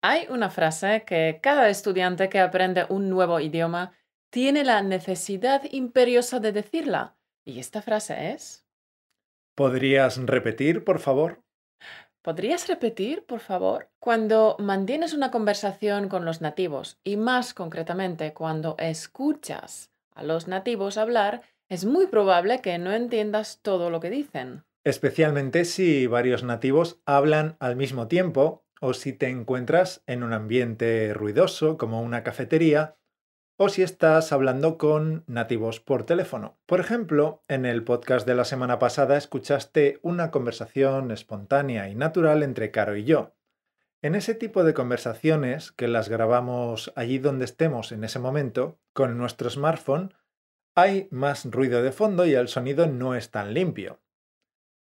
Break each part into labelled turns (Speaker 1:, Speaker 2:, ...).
Speaker 1: Hay una frase que cada estudiante que aprende un nuevo idioma tiene la necesidad imperiosa de decirla. Y esta frase es...
Speaker 2: ¿Podrías repetir, por favor?
Speaker 1: ¿Podrías repetir, por favor? Cuando mantienes una conversación con los nativos y más concretamente cuando escuchas a los nativos hablar, es muy probable que no entiendas todo lo que dicen.
Speaker 2: Especialmente si varios nativos hablan al mismo tiempo o si te encuentras en un ambiente ruidoso como una cafetería o si estás hablando con nativos por teléfono. Por ejemplo, en el podcast de la semana pasada escuchaste una conversación espontánea y natural entre Caro y yo. En ese tipo de conversaciones, que las grabamos allí donde estemos en ese momento, con nuestro smartphone, hay más ruido de fondo y el sonido no es tan limpio.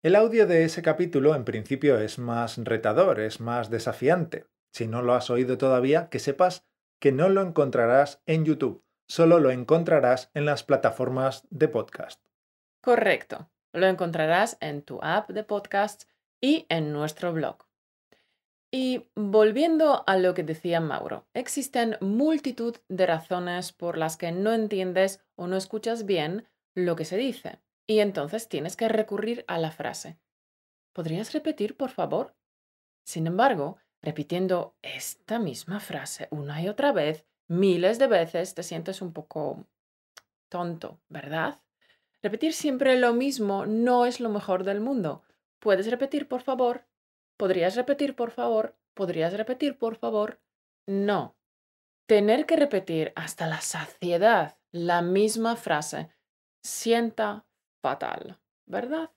Speaker 2: El audio de ese capítulo en principio es más retador, es más desafiante. Si no lo has oído todavía, que sepas que no lo encontrarás en YouTube, solo lo encontrarás en las plataformas de podcast.
Speaker 1: Correcto, lo encontrarás en tu app de podcast y en nuestro blog. Y volviendo a lo que decía Mauro, existen multitud de razones por las que no entiendes o no escuchas bien lo que se dice, y entonces tienes que recurrir a la frase. ¿Podrías repetir, por favor? Sin embargo, repitiendo esta misma frase una y otra vez, miles de veces, te sientes un poco tonto, ¿verdad? Repetir siempre lo mismo no es lo mejor del mundo. ¿Puedes repetir, por favor? ¿Podrías repetir, por favor? ¿Podrías repetir, por favor? No. Tener que repetir hasta la saciedad la misma frase sienta fatal, ¿verdad?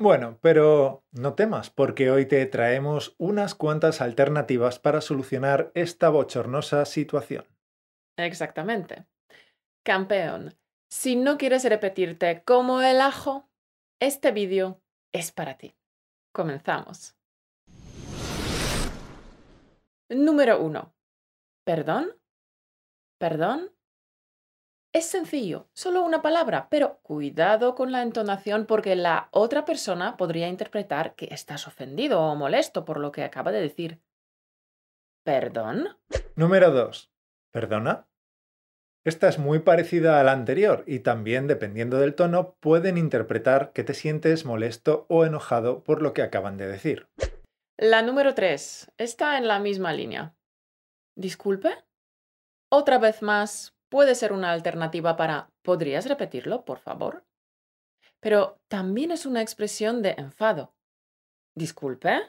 Speaker 2: Bueno, pero no temas, porque hoy te traemos unas cuantas alternativas para solucionar esta bochornosa situación.
Speaker 1: Exactamente. Campeón, si no quieres repetirte como el ajo, este vídeo es para ti. Comenzamos. Número 1. ¿Perdón? ¿Perdón? Es sencillo, solo una palabra, pero cuidado con la entonación porque la otra persona podría interpretar que estás ofendido o molesto por lo que acaba de decir. ¿Perdón?
Speaker 2: Número 2. ¿Perdona? Esta es muy parecida a la anterior y también, dependiendo del tono, pueden interpretar que te sientes molesto o enojado por lo que acaban de decir.
Speaker 1: La número 3 está en la misma línea. ¿Disculpe? Otra vez más, puede ser una alternativa para ¿podrías repetirlo, por favor? Pero también es una expresión de enfado. ¿Disculpe?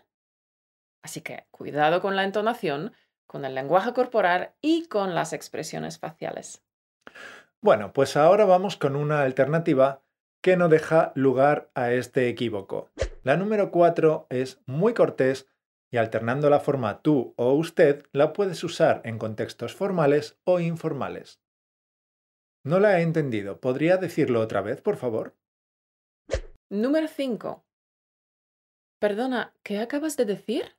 Speaker 1: Así que cuidado con la entonación, con el lenguaje corporal y con las expresiones faciales.
Speaker 2: Bueno, pues ahora vamos con una alternativa que no deja lugar a este equívoco. La número 4 es muy cortés y alternando la forma tú o usted la puedes usar en contextos formales o informales. No la he entendido. ¿Podría decirlo otra vez, por favor?
Speaker 1: Número 5. Perdona, ¿qué acabas de decir?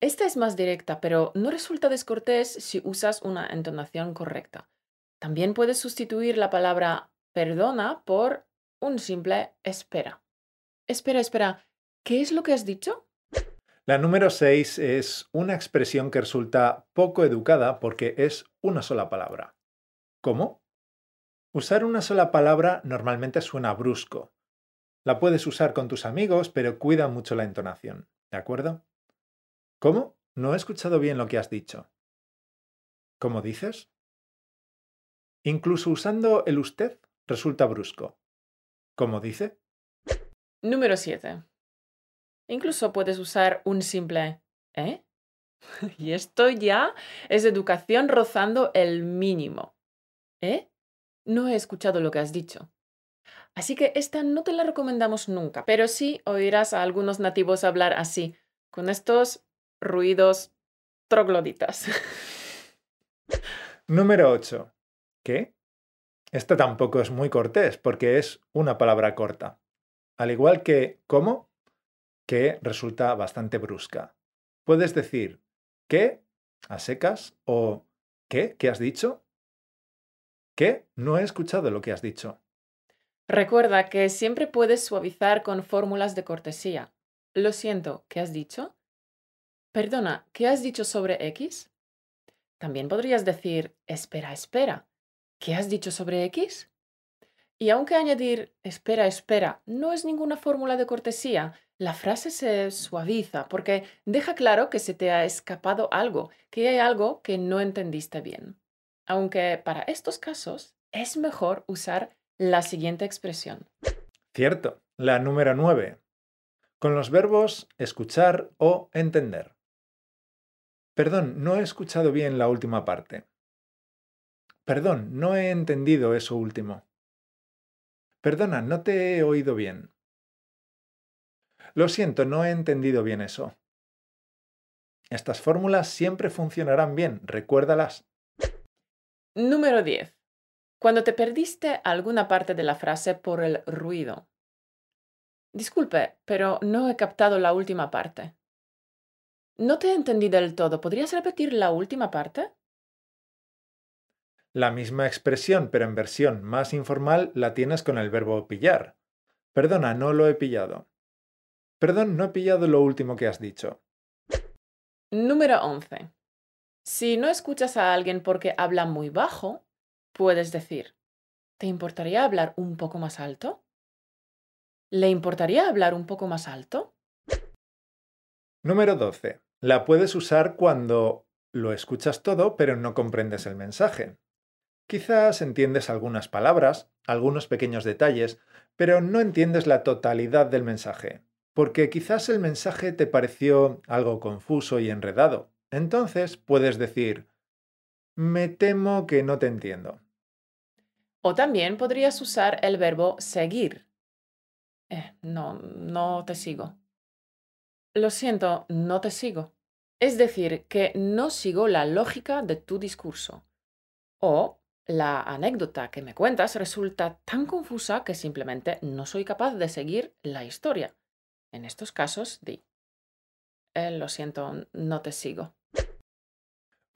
Speaker 1: Esta es más directa, pero no resulta descortés si usas una entonación correcta. También puedes sustituir la palabra perdona por un simple espera. Espera, espera, ¿qué es lo que has dicho?
Speaker 2: La número 6 es una expresión que resulta poco educada porque es una sola palabra. ¿Cómo? Usar una sola palabra normalmente suena brusco. La puedes usar con tus amigos, pero cuida mucho la entonación, ¿de acuerdo? ¿Cómo? No he escuchado bien lo que has dicho. ¿Cómo dices? Incluso usando el usted resulta brusco. ¿Cómo dice?
Speaker 1: Número 7. Incluso puedes usar un simple ¿eh? y esto ya es educación rozando el mínimo. ¿Eh? No he escuchado lo que has dicho. Así que esta no te la recomendamos nunca, pero sí oirás a algunos nativos hablar así, con estos ruidos trogloditas.
Speaker 2: Número 8. ¿Qué? Esta tampoco es muy cortés porque es una palabra corta. Al igual que ¿cómo? que resulta bastante brusca. Puedes decir ¿qué? a secas o ¿qué? ¿Qué has dicho? ¿Qué? No he escuchado lo que has dicho.
Speaker 1: Recuerda que siempre puedes suavizar con fórmulas de cortesía. Lo siento, ¿qué has dicho? Perdona, ¿qué has dicho sobre X? También podrías decir, espera, espera, ¿qué has dicho sobre X? Y aunque añadir espera, espera no es ninguna fórmula de cortesía, la frase se suaviza porque deja claro que se te ha escapado algo, que hay algo que no entendiste bien. Aunque para estos casos es mejor usar la siguiente expresión.
Speaker 2: Cierto, la número 9. Con los verbos escuchar o entender. Perdón, no he escuchado bien la última parte. Perdón, no he entendido eso último. Perdona, no te he oído bien. Lo siento, no he entendido bien eso. Estas fórmulas siempre funcionarán bien, recuérdalas.
Speaker 1: Número 10. Cuando te perdiste alguna parte de la frase por el ruido. Disculpe, pero no he captado la última parte. No te entendí del todo. ¿Podrías repetir la última parte?
Speaker 2: La misma expresión, pero en versión más informal, la tienes con el verbo pillar. Perdona, no lo he pillado. Perdón, no he pillado lo último que has dicho.
Speaker 1: Número 11. Si no escuchas a alguien porque habla muy bajo, puedes decir, ¿te importaría hablar un poco más alto? ¿Le importaría hablar un poco más alto?
Speaker 2: Número 12. La puedes usar cuando lo escuchas todo pero no comprendes el mensaje. Quizás entiendes algunas palabras, algunos pequeños detalles, pero no entiendes la totalidad del mensaje, porque quizás el mensaje te pareció algo confuso y enredado. Entonces puedes decir, me temo que no te entiendo.
Speaker 1: O también podrías usar el verbo seguir. Eh, no, no te sigo. Lo siento, no te sigo. Es decir, que no sigo la lógica de tu discurso. O la anécdota que me cuentas resulta tan confusa que simplemente no soy capaz de seguir la historia. En estos casos, di. Eh, lo siento, no te sigo.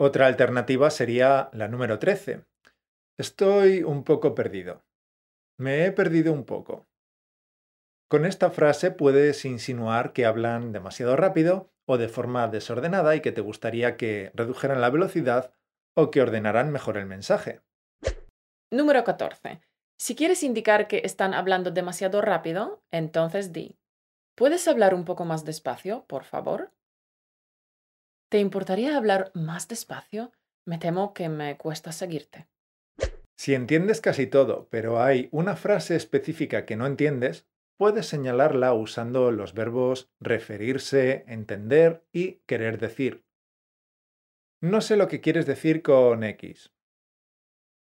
Speaker 2: Otra alternativa sería la número 13. Estoy un poco perdido. Me he perdido un poco. Con esta frase puedes insinuar que hablan demasiado rápido o de forma desordenada y que te gustaría que redujeran la velocidad o que ordenaran mejor el mensaje.
Speaker 1: Número 14. Si quieres indicar que están hablando demasiado rápido, entonces di, ¿puedes hablar un poco más despacio, por favor? ¿Te importaría hablar más despacio? Me temo que me cuesta seguirte.
Speaker 2: Si entiendes casi todo, pero hay una frase específica que no entiendes, puedes señalarla usando los verbos referirse, entender y querer decir. No sé lo que quieres decir con X.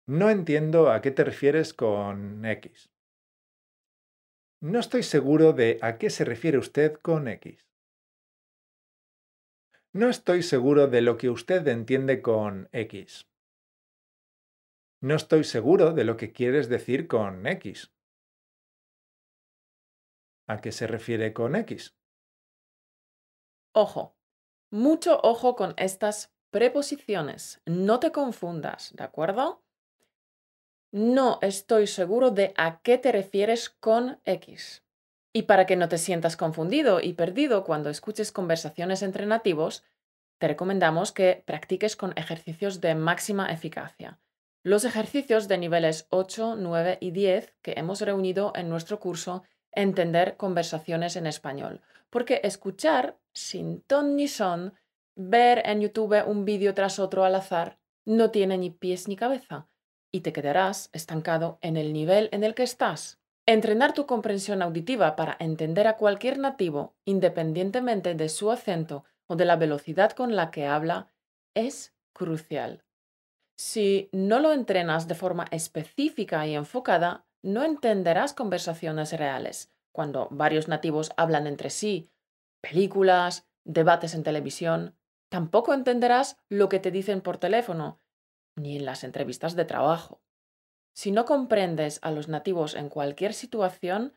Speaker 2: No entiendo a qué te refieres con X. No estoy seguro de a qué se refiere usted con X. No estoy seguro de lo que usted entiende con X. No estoy seguro de lo que quieres decir con X. ¿A qué se refiere con X?
Speaker 1: Ojo, mucho ojo con estas preposiciones. No te confundas, ¿de acuerdo? No estoy seguro de a qué te refieres con X. Y para que no te sientas confundido y perdido cuando escuches conversaciones entre nativos, te recomendamos que practiques con ejercicios de máxima eficacia. Los ejercicios de niveles 8, 9 y 10 que hemos reunido en nuestro curso Entender conversaciones en español. Porque escuchar sin ton ni son, ver en YouTube un vídeo tras otro al azar, no tiene ni pies ni cabeza y te quedarás estancado en el nivel en el que estás. Entrenar tu comprensión auditiva para entender a cualquier nativo, independientemente de su acento o de la velocidad con la que habla, es crucial. Si no lo entrenas de forma específica y enfocada, no entenderás conversaciones reales, cuando varios nativos hablan entre sí, películas, debates en televisión. Tampoco entenderás lo que te dicen por teléfono, ni en las entrevistas de trabajo. Si no comprendes a los nativos en cualquier situación,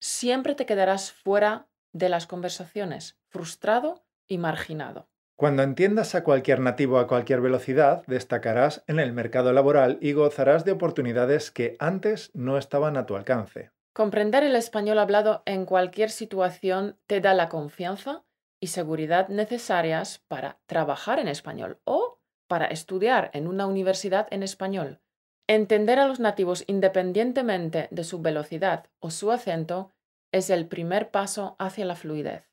Speaker 1: siempre te quedarás fuera de las conversaciones, frustrado y marginado.
Speaker 2: Cuando entiendas a cualquier nativo a cualquier velocidad, destacarás en el mercado laboral y gozarás de oportunidades que antes no estaban a tu alcance.
Speaker 1: Comprender el español hablado en cualquier situación te da la confianza y seguridad necesarias para trabajar en español o para estudiar en una universidad en español. Entender a los nativos independientemente de su velocidad o su acento es el primer paso hacia la fluidez.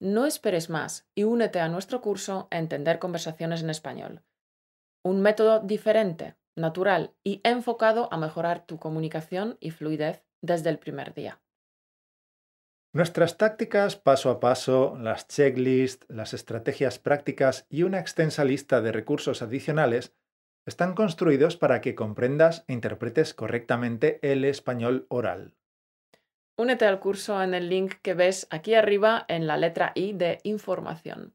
Speaker 1: No esperes más y únete a nuestro curso Entender conversaciones en español. Un método diferente, natural y enfocado a mejorar tu comunicación y fluidez desde el primer día.
Speaker 2: Nuestras tácticas paso a paso, las checklists, las estrategias prácticas y una extensa lista de recursos adicionales están construidos para que comprendas e interpretes correctamente el español oral.
Speaker 1: Únete al curso en el link que ves aquí arriba en la letra I de información.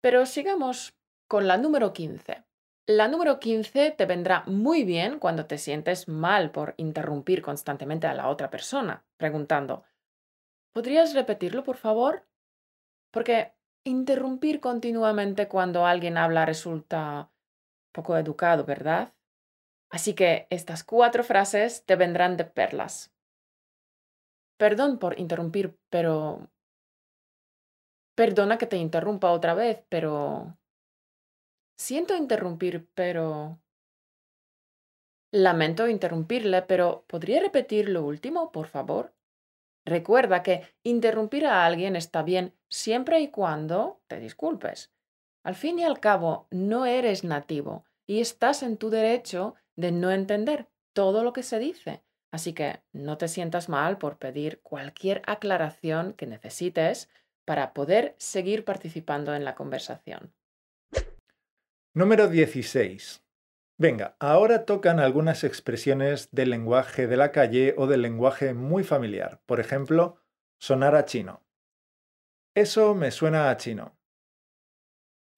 Speaker 1: Pero sigamos con la número 15. La número 15 te vendrá muy bien cuando te sientes mal por interrumpir constantemente a la otra persona, preguntando, ¿podrías repetirlo, por favor? Porque interrumpir continuamente cuando alguien habla resulta poco educado, ¿verdad? Así que estas cuatro frases te vendrán de perlas. Perdón por interrumpir, pero... Perdona que te interrumpa otra vez, pero... Siento interrumpir, pero... Lamento interrumpirle, pero ¿podría repetir lo último, por favor? Recuerda que interrumpir a alguien está bien siempre y cuando te disculpes. Al fin y al cabo, no eres nativo y estás en tu derecho de no entender todo lo que se dice. Así que no te sientas mal por pedir cualquier aclaración que necesites para poder seguir participando en la conversación.
Speaker 2: Número 16. Venga, ahora tocan algunas expresiones del lenguaje de la calle o del lenguaje muy familiar. Por ejemplo, sonar a chino. Eso me suena a chino.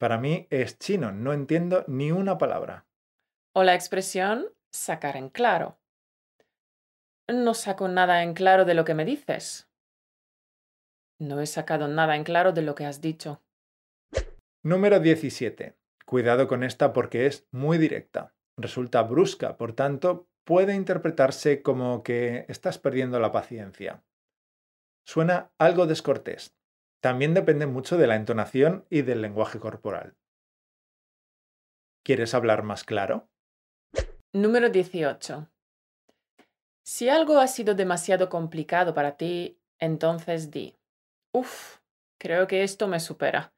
Speaker 2: Para mí es chino, no entiendo ni una palabra.
Speaker 1: O la expresión sacar en claro. No saco nada en claro de lo que me dices. No he sacado nada en claro de lo que has dicho.
Speaker 2: Número 17. Cuidado con esta porque es muy directa. Resulta brusca, por tanto, puede interpretarse como que estás perdiendo la paciencia. Suena algo descortés. También depende mucho de la entonación y del lenguaje corporal. ¿Quieres hablar más claro?
Speaker 1: Número 18. Si algo ha sido demasiado complicado para ti, entonces di, Uf, creo que esto me supera.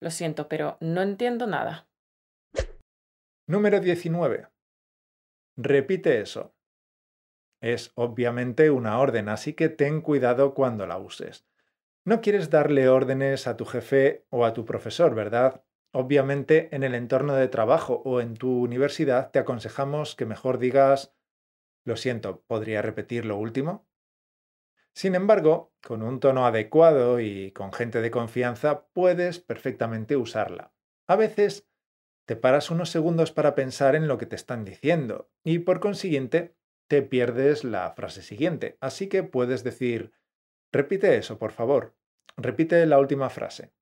Speaker 1: Lo siento, pero no entiendo nada.
Speaker 2: Número 19. Repite eso. Es obviamente una orden, así que ten cuidado cuando la uses. No quieres darle órdenes a tu jefe o a tu profesor, ¿verdad? Obviamente en el entorno de trabajo o en tu universidad te aconsejamos que mejor digas lo siento, ¿podría repetir lo último? Sin embargo, con un tono adecuado y con gente de confianza puedes perfectamente usarla. A veces te paras unos segundos para pensar en lo que te están diciendo y por consiguiente te pierdes la frase siguiente. Así que puedes decir, repite eso, por favor. Repite la última frase.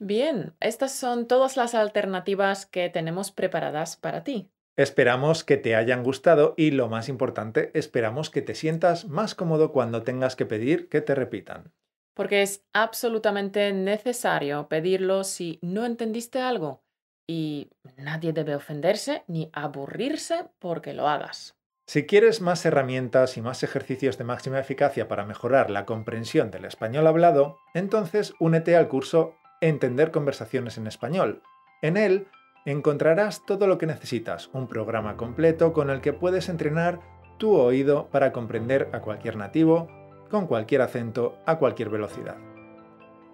Speaker 1: Bien, estas son todas las alternativas que tenemos preparadas para ti.
Speaker 2: Esperamos que te hayan gustado y lo más importante, esperamos que te sientas más cómodo cuando tengas que pedir que te repitan.
Speaker 1: Porque es absolutamente necesario pedirlo si no entendiste algo y nadie debe ofenderse ni aburrirse porque lo hagas.
Speaker 2: Si quieres más herramientas y más ejercicios de máxima eficacia para mejorar la comprensión del español hablado, entonces únete al curso Entender conversaciones en español. En él encontrarás todo lo que necesitas, un programa completo con el que puedes entrenar tu oído para comprender a cualquier nativo, con cualquier acento, a cualquier velocidad.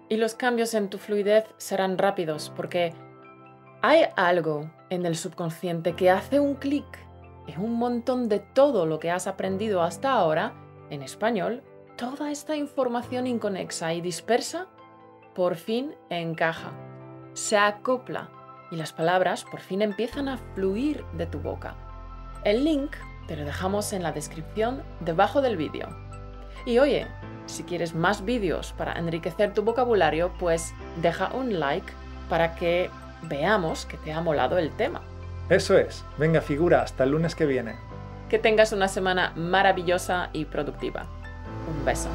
Speaker 1: Y los cambios en tu fluidez serán rápidos porque hay algo en el subconsciente que hace un clic y un montón de todo lo que has aprendido hasta ahora en español, toda esta información inconexa y dispersa, por fin encaja, se acopla y las palabras por fin empiezan a fluir de tu boca. El link te lo dejamos en la descripción debajo del vídeo. Y oye, si quieres más vídeos para enriquecer tu vocabulario, pues deja un like para que veamos que te ha molado el tema.
Speaker 2: Eso es. Venga, figura, hasta el lunes que viene.
Speaker 1: Que tengas una semana maravillosa y productiva. Un beso.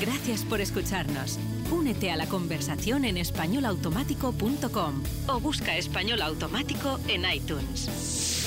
Speaker 3: Gracias por escucharnos. Únete a la conversación en españolautomático.com o busca español automático en iTunes.